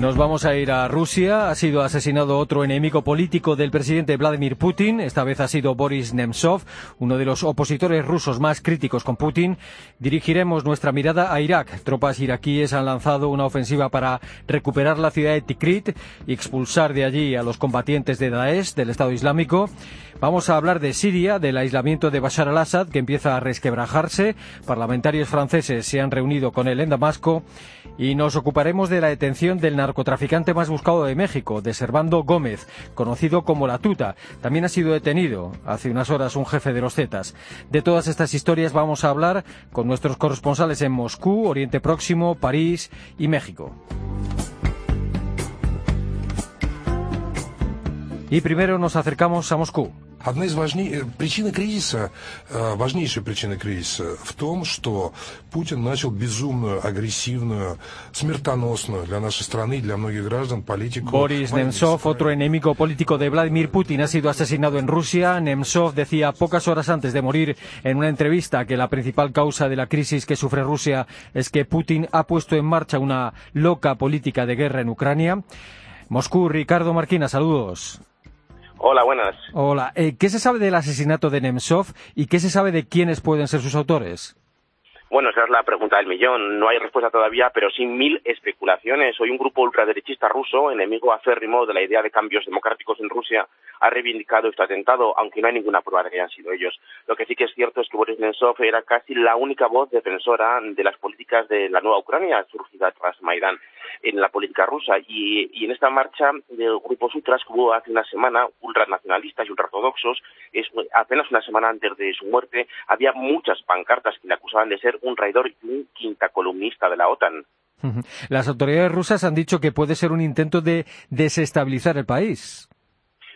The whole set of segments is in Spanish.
Nos vamos a ir a Rusia. Ha sido asesinado otro enemigo político del presidente Vladimir Putin. Esta vez ha sido Boris Nemtsov, uno de los opositores rusos más críticos con Putin. Dirigiremos nuestra mirada a Irak. Tropas iraquíes han lanzado una ofensiva para recuperar la ciudad de Tikrit y expulsar de allí a los combatientes de Daesh, del Estado Islámico. Vamos a hablar de Siria, del aislamiento de Bashar al-Assad, que empieza a resquebrajarse. Parlamentarios franceses se han reunido con él en Damasco. Y nos ocuparemos de la detención del narcotraficante más buscado de México, de Servando Gómez, conocido como La Tuta. También ha sido detenido hace unas horas un jefe de los Zetas. De todas estas historias vamos a hablar con nuestros corresponsales en Moscú, Oriente Próximo, París y México. Y primero nos acercamos a Moscú. Одна из важней... причины кризиса, важнейшая причина кризиса в том, что Путин начал безумную, агрессивную, смертоносную для нашей страны и для многих граждан политику... Boris Nemtsov, otro enemigo político de Vladimir Putin, ha sido asesinado en Rusia. Nemtsov decía pocas horas antes de morir en una entrevista que la principal causa de la crisis que sufre Rusia es que Putin ha puesto en marcha una loca política de guerra en Ucrania. Moscú, Ricardo Marquina, saludos. Hola, buenas. Hola. Eh, ¿Qué se sabe del asesinato de Nemtsov y qué se sabe de quiénes pueden ser sus autores? Bueno, esa es la pregunta del millón. No hay respuesta todavía, pero sin mil especulaciones. Hoy un grupo ultraderechista ruso, enemigo acérrimo de la idea de cambios democráticos en Rusia, ha reivindicado este atentado, aunque no hay ninguna prueba de que hayan sido ellos. Lo que sí que es cierto es que Boris Nemtsov era casi la única voz defensora de las políticas de la nueva Ucrania surgida tras Maidán en la política rusa. Y, en esta marcha de grupos ultras que hubo hace una semana, ultranacionalistas y ultraortodoxos, es, apenas una semana antes de su muerte, había muchas pancartas que le acusaban de ser un traidor y un quinta columnista de la OTAN. Las autoridades rusas han dicho que puede ser un intento de desestabilizar el país.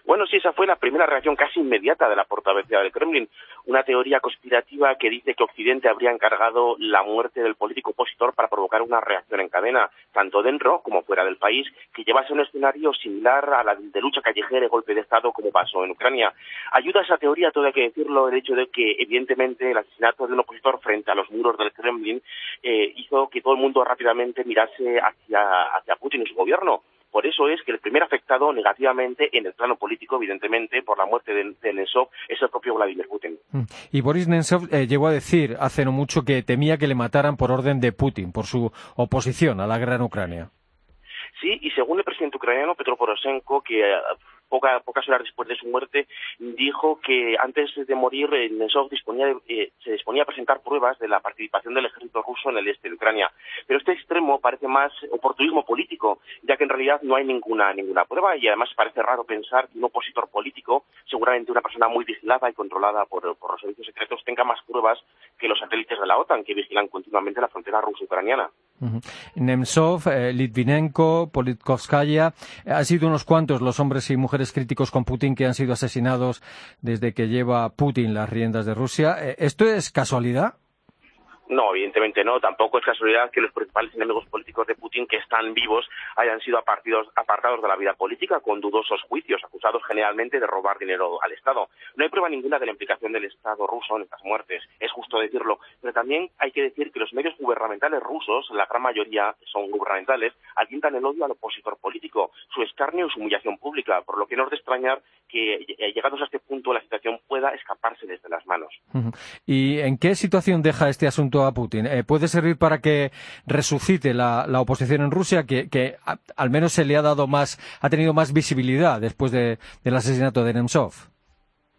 Bueno, sí, esa fue la primera reacción casi inmediata de la portavocía del Kremlin. Una teoría conspirativa que dice que Occidente habría encargado la muerte del político opositor para provocar una reacción en cadena, tanto dentro como fuera del país, que llevase un escenario similar a la de lucha callejera y golpe de Estado como pasó en Ucrania. Ayuda a esa teoría, todo hay que decirlo, el hecho de que, evidentemente, el asesinato de un opositor frente a los muros del Kremlin eh, hizo que todo el mundo rápidamente mirase hacia, hacia Putin y su gobierno por eso es que el primer afectado negativamente en el plano político, evidentemente, por la muerte de, de Nemtsov, es el propio Vladimir Putin. Y Boris Nemtsov eh, llegó a decir hace no mucho que temía que le mataran por orden de Putin, por su oposición a la guerra en Ucrania. Sí, y según el presidente ucraniano Petro Poroshenko, que poca, pocas horas después de su muerte, dijo que antes de morir Nemtsov disponía eh, se disponía a presentar pruebas de la participación del ejército ruso en el este de Ucrania. Pero este extremo parece más oportunismo político, ya que en realidad no hay ninguna, ninguna prueba y además parece raro pensar que un opositor político, seguramente una persona muy vigilada y controlada por, por los servicios secretos, tenga más pruebas que los satélites de la OTAN, que vigilan continuamente la frontera ruso-ucraniana. Nemtsov, eh, Litvinenko, Politkovskaya, han sido unos cuantos los hombres y mujeres críticos con Putin que han sido asesinados desde que lleva Putin las riendas de Rusia. ¿Esto es casualidad? No, evidentemente no. Tampoco es casualidad que los principales enemigos políticos de Putin que están vivos hayan sido apartados, apartados de la vida política con dudosos juicios, acusados generalmente de robar dinero al Estado. No hay prueba ninguna de la implicación del Estado ruso en estas muertes, es justo decirlo. Pero también hay que decir que los medios gubernamentales rusos, la gran mayoría son gubernamentales, alientan el odio al opositor político, su escarnio y su humillación pública, por lo que no es de extrañar que llegados a este punto la situación pueda escaparse desde las manos. ¿Y en qué situación deja este asunto a Putin. Eh, ¿Puede servir para que resucite la, la oposición en Rusia, que, que a, al menos se le ha dado más, ha tenido más visibilidad después de, del asesinato de Nemtsov?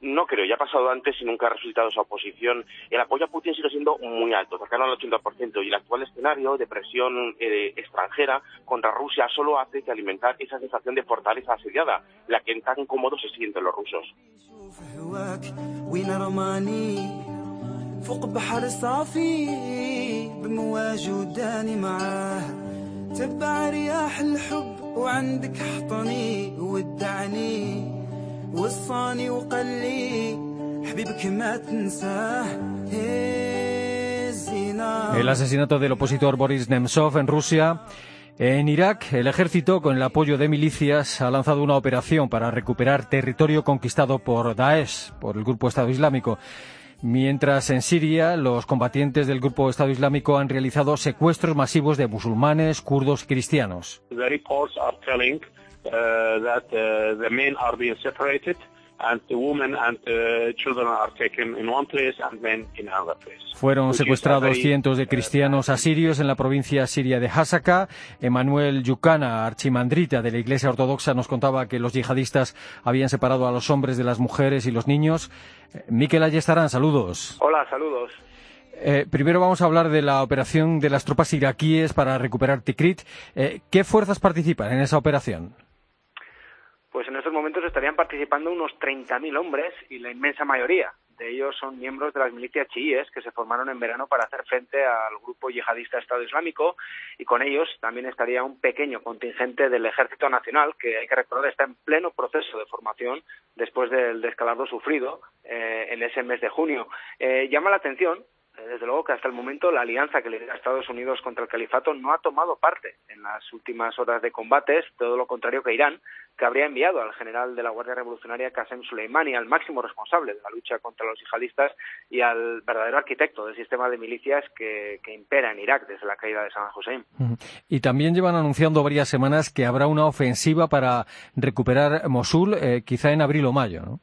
No creo, ya ha pasado antes y nunca ha resultado esa oposición. El apoyo a Putin sigue siendo muy alto, cercano al 80%, y el actual escenario de presión eh, extranjera contra Rusia solo hace que alimentar esa sensación de fortaleza asediada, la que tan cómodos se sienten los rusos. فوق بحر صافي بمواج وداني معاه تبع رياح الحب وعندك حضني ودعني وصاني وقال حبيبك ما تنساه El asesinato del opositor Boris Nemtsov en Rusia En Irak, el ejército, con el apoyo de milicias, ha lanzado una operación para recuperar territorio conquistado por Daesh, por el grupo Estado Islámico. Mientras en Siria, los combatientes del grupo Estado Islámico han realizado secuestros masivos de musulmanes, kurdos y cristianos. The reports are telling that the men are being separated and the women and the children are taken in one place and men in another place. Fueron secuestrados cientos de cristianos asirios en la provincia siria de Hasaka. Emanuel Yukana, archimandrita de la Iglesia Ortodoxa, nos contaba que los yihadistas habían separado a los hombres de las mujeres y los niños. Eh, Miquel Ayestarán, saludos. Hola, saludos. Eh, primero vamos a hablar de la operación de las tropas iraquíes para recuperar Tikrit. Eh, ¿Qué fuerzas participan en esa operación? Pues en estos momentos estarían participando unos 30.000 hombres y la inmensa mayoría de ellos son miembros de las milicias chiíes que se formaron en verano para hacer frente al grupo yihadista Estado Islámico y con ellos también estaría un pequeño contingente del Ejército Nacional que hay que recordar está en pleno proceso de formación después del descalabro sufrido eh, en ese mes de junio. Eh, llama la atención desde luego que hasta el momento la alianza que lidera Estados Unidos contra el califato no ha tomado parte en las últimas horas de combates, todo lo contrario que Irán, que habría enviado al general de la Guardia Revolucionaria Qasem Soleimani, al máximo responsable de la lucha contra los yihadistas y al verdadero arquitecto del sistema de milicias que, impera en Irak desde la caída de Saddam Hussein. Y también llevan anunciando varias semanas que habrá una ofensiva para recuperar Mosul, eh, quizá en abril o mayo, ¿no?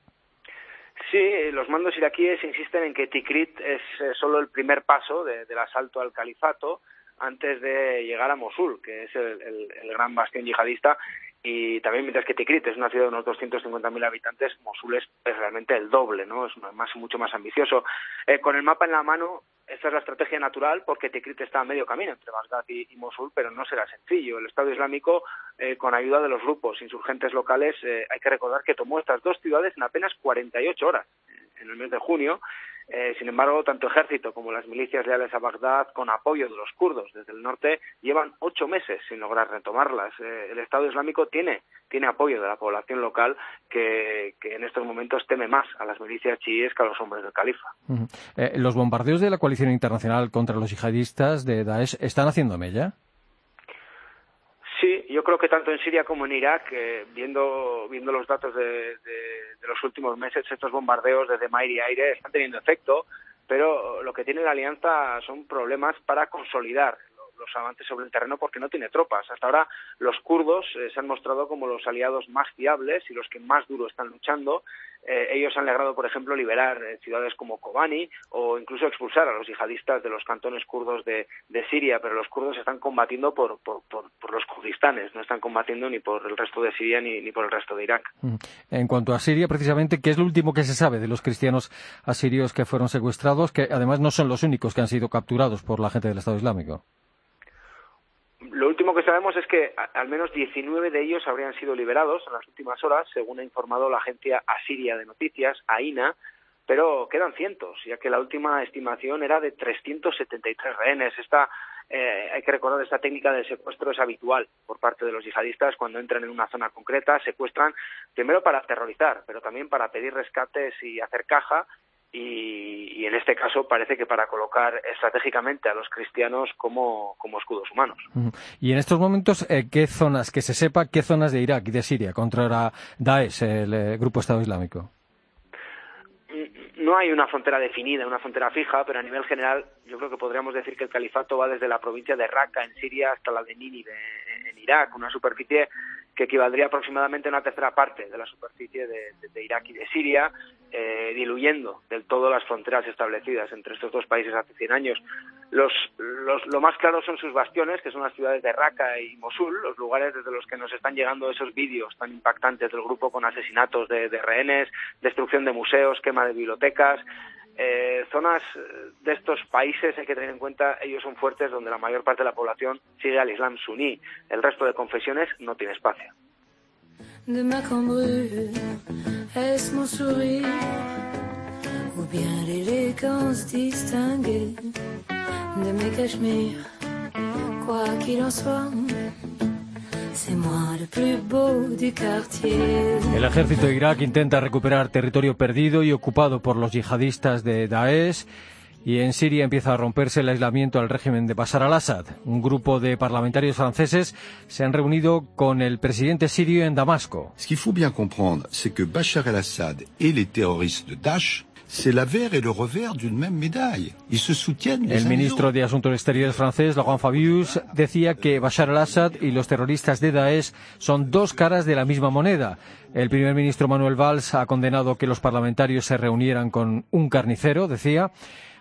Sí, los mandos iraquíes insisten en que Tikrit es eh, solo el primer paso de, del asalto al califato antes de llegar a Mosul, que es el gran bastión yihadista y también mientras que Tikrit es una ciudad de unos 250.000 habitantes, Mosul es, es, realmente el doble, ¿no? Es más, mucho más ambicioso. Eh, con el mapa en la mano, esta es la estrategia natural porque Tikrit está a medio camino entre Bagdad y, y Mosul, pero no será sencillo. El Estado Islámico, eh, con ayuda de los grupos insurgentes locales, eh, hay que recordar que tomó estas dos ciudades en apenas 48 horas, en el mes de junio, eh, sin embargo, tanto ejército como las milicias leales a Bagdad, con apoyo de los kurdos desde el norte, llevan ocho meses sin lograr retomarlas. Eh, el Estado Islámico tiene, tiene apoyo de la población local que, que, en estos momentos teme más a las milicias chiíes que a los hombres del califa. Eh, ¿Los bombardeos de la coalición internacional contra los yihadistas de Daesh están haciendo mella? Yo creo que tanto en Siria como en Irak, eh, viendo, viendo los datos de, de, de, los últimos meses, estos bombardeos desde mar y aire están teniendo efecto, pero lo que tiene la alianza son problemas para consolidar los avances sobre el terreno porque no tiene tropas. Hasta ahora los kurdos eh, se han mostrado como los aliados más fiables y los que más duro están luchando. Eh, ellos han logrado, por ejemplo, liberar eh, ciudades como Kobani o incluso expulsar a los yihadistas de los cantones kurdos de, Siria, pero los kurdos están combatiendo por, los kurdistanes, no están combatiendo ni por el resto de Siria ni, ni por el resto de Irak. En cuanto a Siria, precisamente, ¿qué es lo último que se sabe de los cristianos asirios que fueron secuestrados, que además no son los únicos que han sido capturados por la gente del Estado Islámico? Lo último que sabemos es que al menos 19 de ellos habrían sido liberados en las últimas horas, según ha informado la agencia asiria de noticias, AINA, pero quedan cientos, ya que la última estimación era de 373 rehenes. Esta, eh, hay que recordar, esta técnica de secuestro es habitual por parte de los yihadistas cuando entran en una zona concreta, secuestran primero para aterrorizar, pero también para pedir rescates y hacer caja y, y, en este caso parece que para colocar estratégicamente a los cristianos como, como escudos humanos. Y en estos momentos, eh, ¿qué zonas, que se sepa, qué zonas de Irak y de Siria contra Daesh, el eh, grupo Estado Islámico? No hay una frontera definida, una frontera fija, pero a nivel general yo creo que podríamos decir que el califato va desde la provincia de Raqqa en Siria hasta la de Nínive en Irak, una superficie equivaldría aproximadamente a una tercera parte de la superficie de Irak y de Siria, eh, diluyendo del todo las fronteras establecidas entre estos dos países hace 100 años. Los, los, lo más claro son sus bastiones, que son las ciudades de Raqqa y Mosul, los lugares desde los que nos están llegando esos vídeos tan impactantes del grupo con asesinatos de, de rehenes, destrucción de museos, quema de bibliotecas. Eh, zonas de estos países hay que tener en cuenta, ellos son fuertes donde la mayor parte de la población sigue al Islam suní. El resto de confesiones no tiene espacio. El ejército de Irak intenta recuperar territorio perdido y ocupado por los yihadistas de Daesh. Y en Siria empieza a romperse el aislamiento al régimen de Bashar al-Assad. Un grupo de parlamentarios franceses se han reunido con el presidente sirio en Damasco. Ce qu'il faut bien comprendre, c'est que Bachar el-Assad et les terroristes de Daesh c'est l'avers et le revers d'une même médaille. Ils se soutiennent El ministro de Asuntos Exteriores francés, Laurent Fabius, decía que Bashar al-Assad y los terroristas de Daesh son dos caras de la misma moneda. El primer ministro Manuel Valls ha condenado que los parlamentarios se reunieran con un carnicero, decía.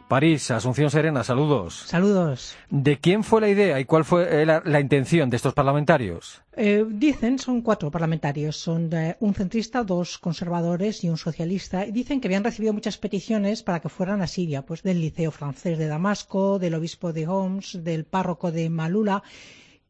París, Asunción Serena, saludos. Saludos. ¿De quién fue la idea y cuál fue eh, la, la intención de estos parlamentarios? Eh, dicen, son cuatro parlamentarios, son un centrista, dos conservadores y un socialista. Y dicen que habían recibido muchas peticiones para que fueran a Siria, pues del Liceo Francés de Damasco, del obispo de Homs, del párroco de Malula,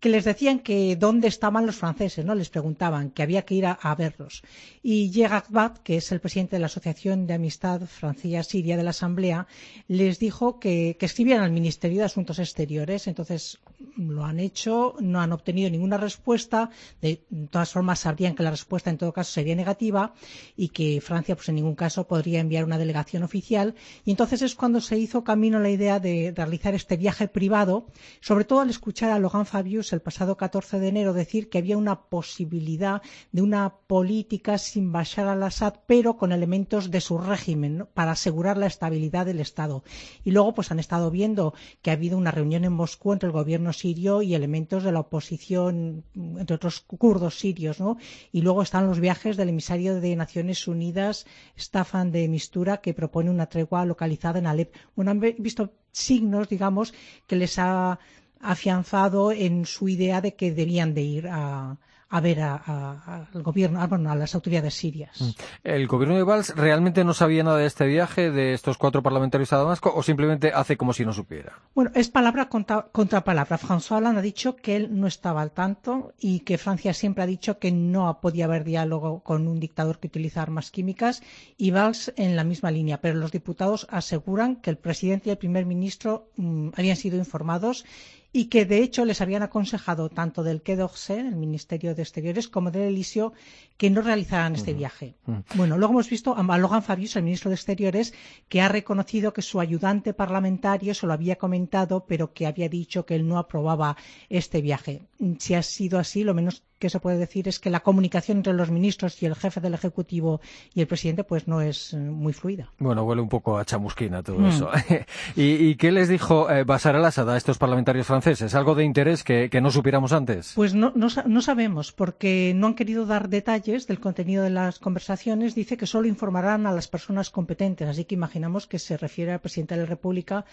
que les decían que dónde estaban los franceses, ¿no? Les preguntaban que había que ir a, verlos. Y Yegakbat, que es el presidente de la Asociación de Amistad Francía-Siria de la Asamblea, les dijo que, que escribieran al Ministerio de Asuntos Exteriores. Entonces lo han hecho, no han obtenido ninguna respuesta. De todas formas, sabrían que la respuesta en todo caso sería negativa y que Francia, pues en ningún caso, podría enviar una delegación oficial. Y entonces es cuando se hizo camino la idea de realizar este viaje privado, sobre todo al escuchar a Laurent Fabius el pasado 14 de enero decir que había una posibilidad de una política sin Bashar al-Assad, pero con elementos de su régimen, para asegurar la estabilidad del Estado. Y luego, pues han estado viendo que ha habido una reunión en Moscú entre el gobierno sirio y elementos de la oposición, entre otros kurdos sirios, ¿no? Y luego están los viajes del emisario de Naciones Unidas, Staffan de Mistura, que propone una tregua localizada en Alep. Bueno, han visto signos, digamos, que les ha afianzado en su idea de que debían de ir a, a ver a- a- al gobierno, a, bueno, a las autoridades sirias. ¿El gobierno de Valls realmente no sabía nada de este viaje de estos cuatro parlamentarios a Damasco o simplemente hace como si no supiera? Bueno, es palabra contra, contra palabra. François Hollande ha dicho que él no estaba al tanto y que Francia siempre ha dicho que no podía haber diálogo con un dictador que utiliza armas químicas y Valls en la misma línea. Pero los diputados aseguran que el presidente y el primer ministro mm, habían sido informados y que de hecho les habían aconsejado tanto del Quai d'Orsay, el Ministerio de Exteriores, como del Elisio que no realizaran este viaje. Bueno, luego hemos visto a Logan Fabius, el ministro de Exteriores, que ha reconocido que su ayudante parlamentario se lo había comentado, pero que había dicho que él no aprobaba este viaje. Si ha sido así, lo menos que se puede decir es que la comunicación entre los ministros y el jefe del Ejecutivo y el presidente pues no es eh, muy fluida. Bueno, huele un poco a chamusquina todo Mm. eso. ¿Y, y qué les dijo eh, Bashar al-Assad a estos parlamentarios franceses? ¿Algo de interés que, que no supiéramos antes? Pues no, no sabemos, porque no han querido dar detalles del contenido de las conversaciones. Dice que solo informarán a las personas competentes, así que imaginamos que se refiere al presidente de la República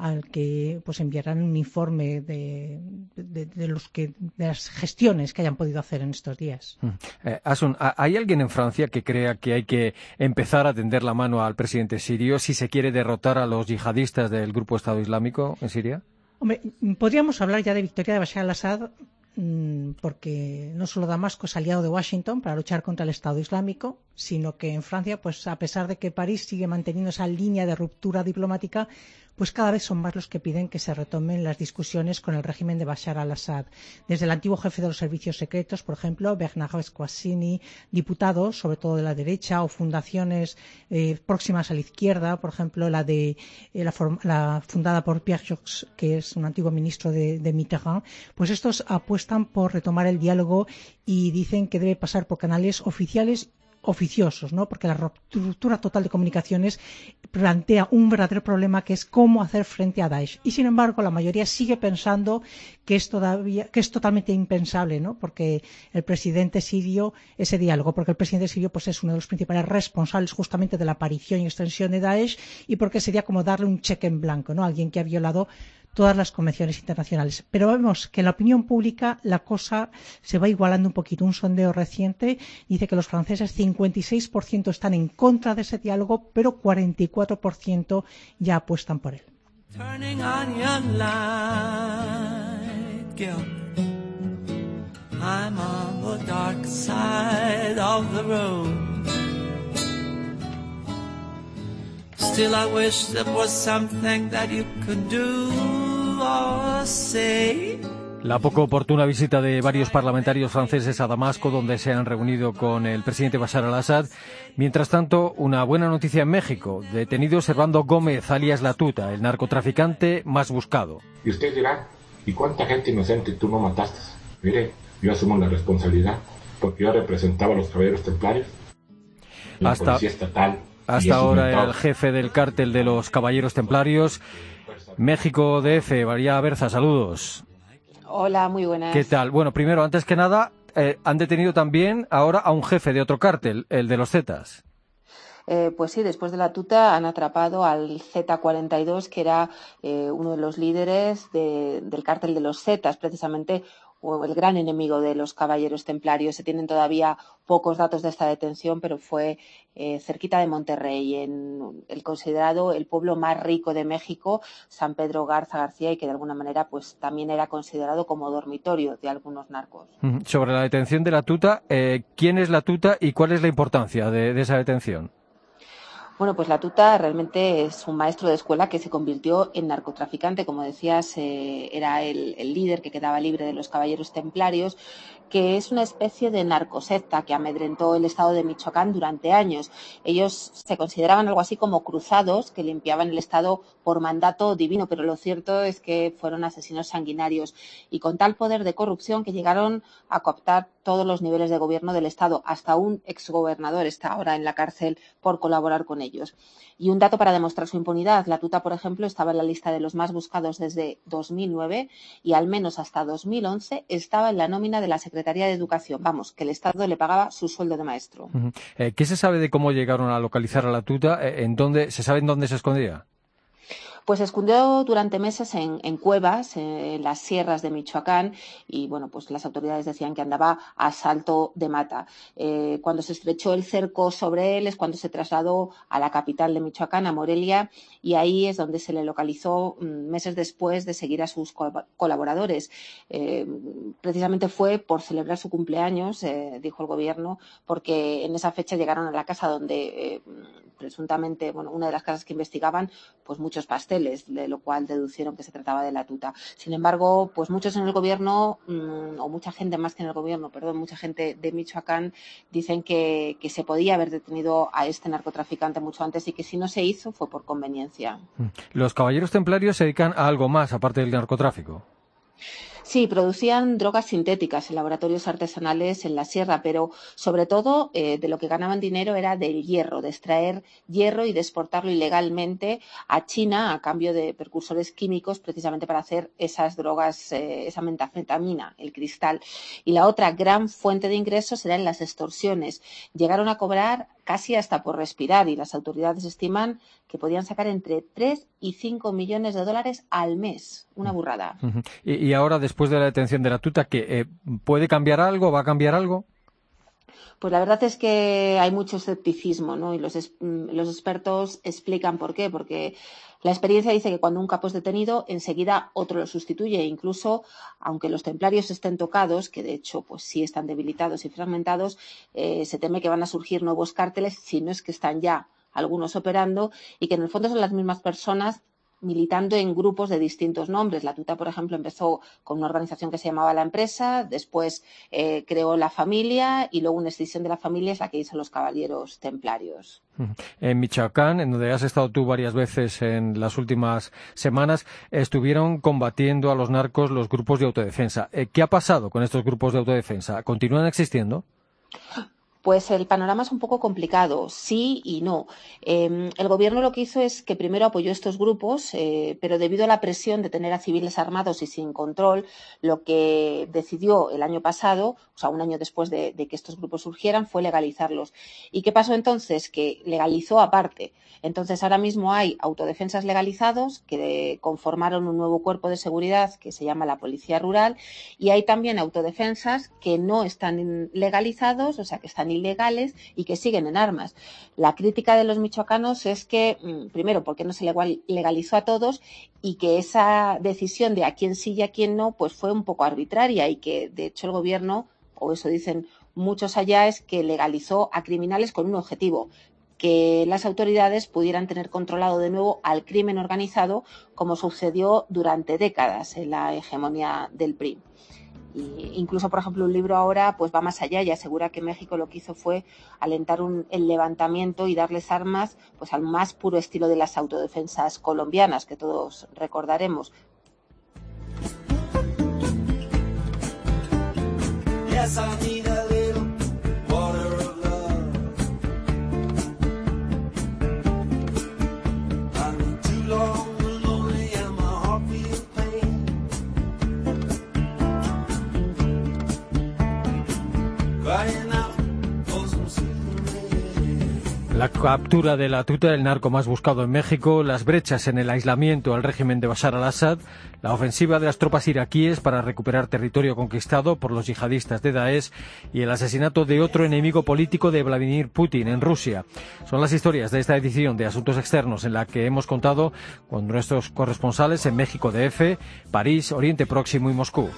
al que pues enviarán un informe de, de- de los que de las gestiones que hayan podido hacer en estos días. Mm. Eh, Asun, ¿ha- ¿hay alguien en Francia que crea que hay que empezar a tender la mano al presidente sirio si se quiere derrotar a los yihadistas del grupo Estado Islámico en Siria? Hombre, podríamos hablar ya de victoria de Bashar al-Assad mm, porque no solo Damasco es aliado de Washington para luchar contra el Estado Islámico, sino que en Francia, pues a pesar de que París sigue manteniendo esa línea de ruptura diplomática, pues cada vez son más los que piden que se retomen las discusiones con el régimen de Bashar al-Assad. Desde el antiguo jefe de los servicios secretos, por ejemplo, Bernard Esquacini, diputados, sobre todo de la derecha, o fundaciones eh, próximas a la izquierda, por ejemplo, la de eh, la, la fundada por Pierre Jox, que es un antiguo ministro de, de Mitterrand, pues estos apuestan por retomar el diálogo y dicen que debe pasar por canales oficiales oficiosos, ¿no? Porque la ruptura total de comunicaciones plantea un verdadero problema que es cómo hacer frente a Daesh. Y sin embargo, la mayoría sigue pensando que es todavía que es totalmente impensable, ¿no? Porque el presidente sirio ese diálogo, porque el presidente sirio pues es uno de los principales responsables justamente de la aparición y extensión de Daesh y porque sería como darle un cheque en blanco, ¿no? Alguien que ha violado todas las convenciones internacionales. Pero vemos que en la opinión pública la cosa se va igualando un poquito. Un sondeo reciente dice que los franceses 56% están en contra de ese diálogo, pero 44% ya apuestan por él. Still, I wish there was something that you could do or say La poco oportuna visita de varios parlamentarios franceses a Damasco, donde se han reunido con el presidente Bashar al-Assad. Mientras tanto, una buena noticia en México. Detenido Servando Gómez, alias La Tuta, el narcotraficante más buscado. Y usted dirá, ¿y cuánta gente inocente tú no mataste? Mire, yo asumo la responsabilidad, porque yo representaba a los caballeros templarios, la Hasta- policía estatal. Hasta ahora era el jefe del cártel de los caballeros templarios. México DF, María Berza, saludos. Hola, muy buenas. ¿Qué tal? Bueno, primero, antes que nada, eh, han detenido también ahora a un jefe de otro cártel, el de los Zetas. Eh, pues sí, después de la tuta han atrapado al Z42, que era eh, uno de los líderes de- del cártel de los Zetas, precisamente o el gran enemigo de los caballeros templarios. Se tienen todavía pocos datos de esta detención, pero fue eh, cerquita de Monterrey, en el considerado el pueblo más rico de México, San Pedro Garza García, y que de alguna manera pues también era considerado como dormitorio de algunos narcos. Sobre la detención de la tuta, eh, ¿quién es la tuta y cuál es la importancia de esa detención? Bueno, pues la tuta realmente es un maestro de escuela que se convirtió en narcotraficante. Como decías, eh, era el, líder que quedaba libre de los caballeros templarios, que es una especie de narcosecta que amedrentó el estado de Michoacán durante años. Ellos se consideraban algo así como cruzados que limpiaban el estado por mandato divino, pero lo cierto es que fueron asesinos sanguinarios y con tal poder de corrupción que llegaron a cooptar todos los niveles de gobierno del estado. Hasta un exgobernador está ahora en la cárcel por colaborar con ellos. Y un dato para demostrar su impunidad. La tuta, por ejemplo, estaba en la lista de los más buscados desde 2009 y al menos hasta 2011 estaba en la nómina de la Secretaría de Educación. Vamos, que el Estado le pagaba su sueldo de maestro. Eh, ¿Qué se sabe de cómo llegaron a localizar a la tuta? Eh, ¿En dónde, ¿Se sabe en dónde se escondía? Pues escondió durante meses en, cuevas, en las sierras de Michoacán, y bueno, pues las autoridades decían que andaba a salto de mata. Eh, cuando se estrechó el cerco sobre él es cuando se trasladó a la capital de Michoacán, a Morelia, y ahí es donde se le localizó mm, meses después de seguir a sus co- colaboradores. Eh, precisamente fue por celebrar su cumpleaños, eh, dijo el gobierno, porque en esa fecha llegaron a la casa donde presuntamente, bueno, una de las casas que investigaban, pues muchos pasteles, de lo cual deducieron que se trataba de la tuta. Sin embargo, pues muchos en el gobierno, mm, o mucha gente más que en el gobierno, perdón, mucha gente de Michoacán dicen que, que se podía haber detenido a este narcotraficante mucho antes y que si no se hizo fue por conveniencia. Los caballeros templarios se dedican a algo más, aparte del narcotráfico. Sí, producían drogas sintéticas en laboratorios artesanales en la sierra, pero sobre todo eh, de lo que ganaban dinero era del hierro, de extraer hierro y de exportarlo ilegalmente a China a cambio de precursores químicos precisamente para hacer esas drogas, eh, esa metafetamina, el cristal. Y la otra gran fuente de ingresos eran las extorsiones. Llegaron a cobrar casi hasta por respirar y las autoridades estiman que podían sacar entre 3 y 5 millones de dólares al mes. Una burrada. Y, y ahora, después de la detención de la tuta, ¿qué, eh, ¿puede cambiar algo? ¿Va a cambiar algo? Pues la verdad es que hay mucho escepticismo, ¿no? Y los, mm, los expertos explican por qué. Porque la experiencia dice que cuando un capo es detenido, enseguida otro lo sustituye. Incluso, aunque los templarios estén tocados, que de hecho, pues sí están debilitados y fragmentados, eh, se teme que van a surgir nuevos cárteles, si no es que están ya algunos operando, y que en el fondo son las mismas personas militando en grupos de distintos nombres. La Tuta, por ejemplo, empezó con una organización que se llamaba La Empresa, después eh, creó La Familia y luego una extinción de la familia es la que hizo los Caballeros Templarios. En Michoacán, en donde has estado tú varias veces en las últimas semanas, estuvieron combatiendo a los narcos los grupos de autodefensa. Eh, ¿Qué ha pasado con estos grupos de autodefensa? ¿Continúan existiendo? Pues el panorama es un poco complicado, sí y no. Eh, el gobierno lo que hizo es que primero apoyó estos grupos, eh, pero debido a la presión de tener a civiles armados y sin control, lo que decidió el año pasado, o sea, un año después de, de que estos grupos surgieran, fue legalizarlos. ¿Y qué pasó entonces? Que legalizó aparte. Entonces ahora mismo hay autodefensas legalizados que conformaron un nuevo cuerpo de seguridad que se llama la Policía Rural y hay también autodefensas que no están legalizados, o sea, que están ilegales y que siguen en armas. La crítica de los michoacanos es que, mm, primero, porque no se legal- legalizó a todos y que esa decisión de a quién sí y a quién no, pues fue un poco arbitraria y que, de hecho, el gobierno, o eso dicen muchos allá, es que legalizó a criminales con un objetivo que las autoridades pudieran tener controlado de nuevo al crimen organizado, como sucedió durante décadas en la hegemonía del PRI. Y incluso, por ejemplo, un libro ahora pues va más allá y asegura que México lo que hizo fue alentar el levantamiento y darles armas pues al más puro estilo de las autodefensas colombianas que todos recordaremos. La captura de la tuta del narco más buscado en México, las brechas en el aislamiento al régimen de Bashar al-Assad, la ofensiva de las tropas iraquíes para recuperar territorio conquistado por los yihadistas de Daesh y el asesinato de otro enemigo político de Vladimir Putin en Rusia. Son las historias de esta edición de Asuntos Externos en la que hemos contado con nuestros corresponsales en México DF, París, Oriente Próximo y Moscú.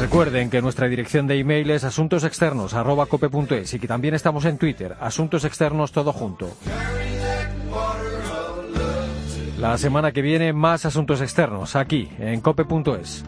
Recuerden que nuestra dirección de email es asuntosexternos.cope.es y que también estamos en Twitter, Asuntos Externos todo junto. La semana que viene más asuntos externos aquí en cope.es.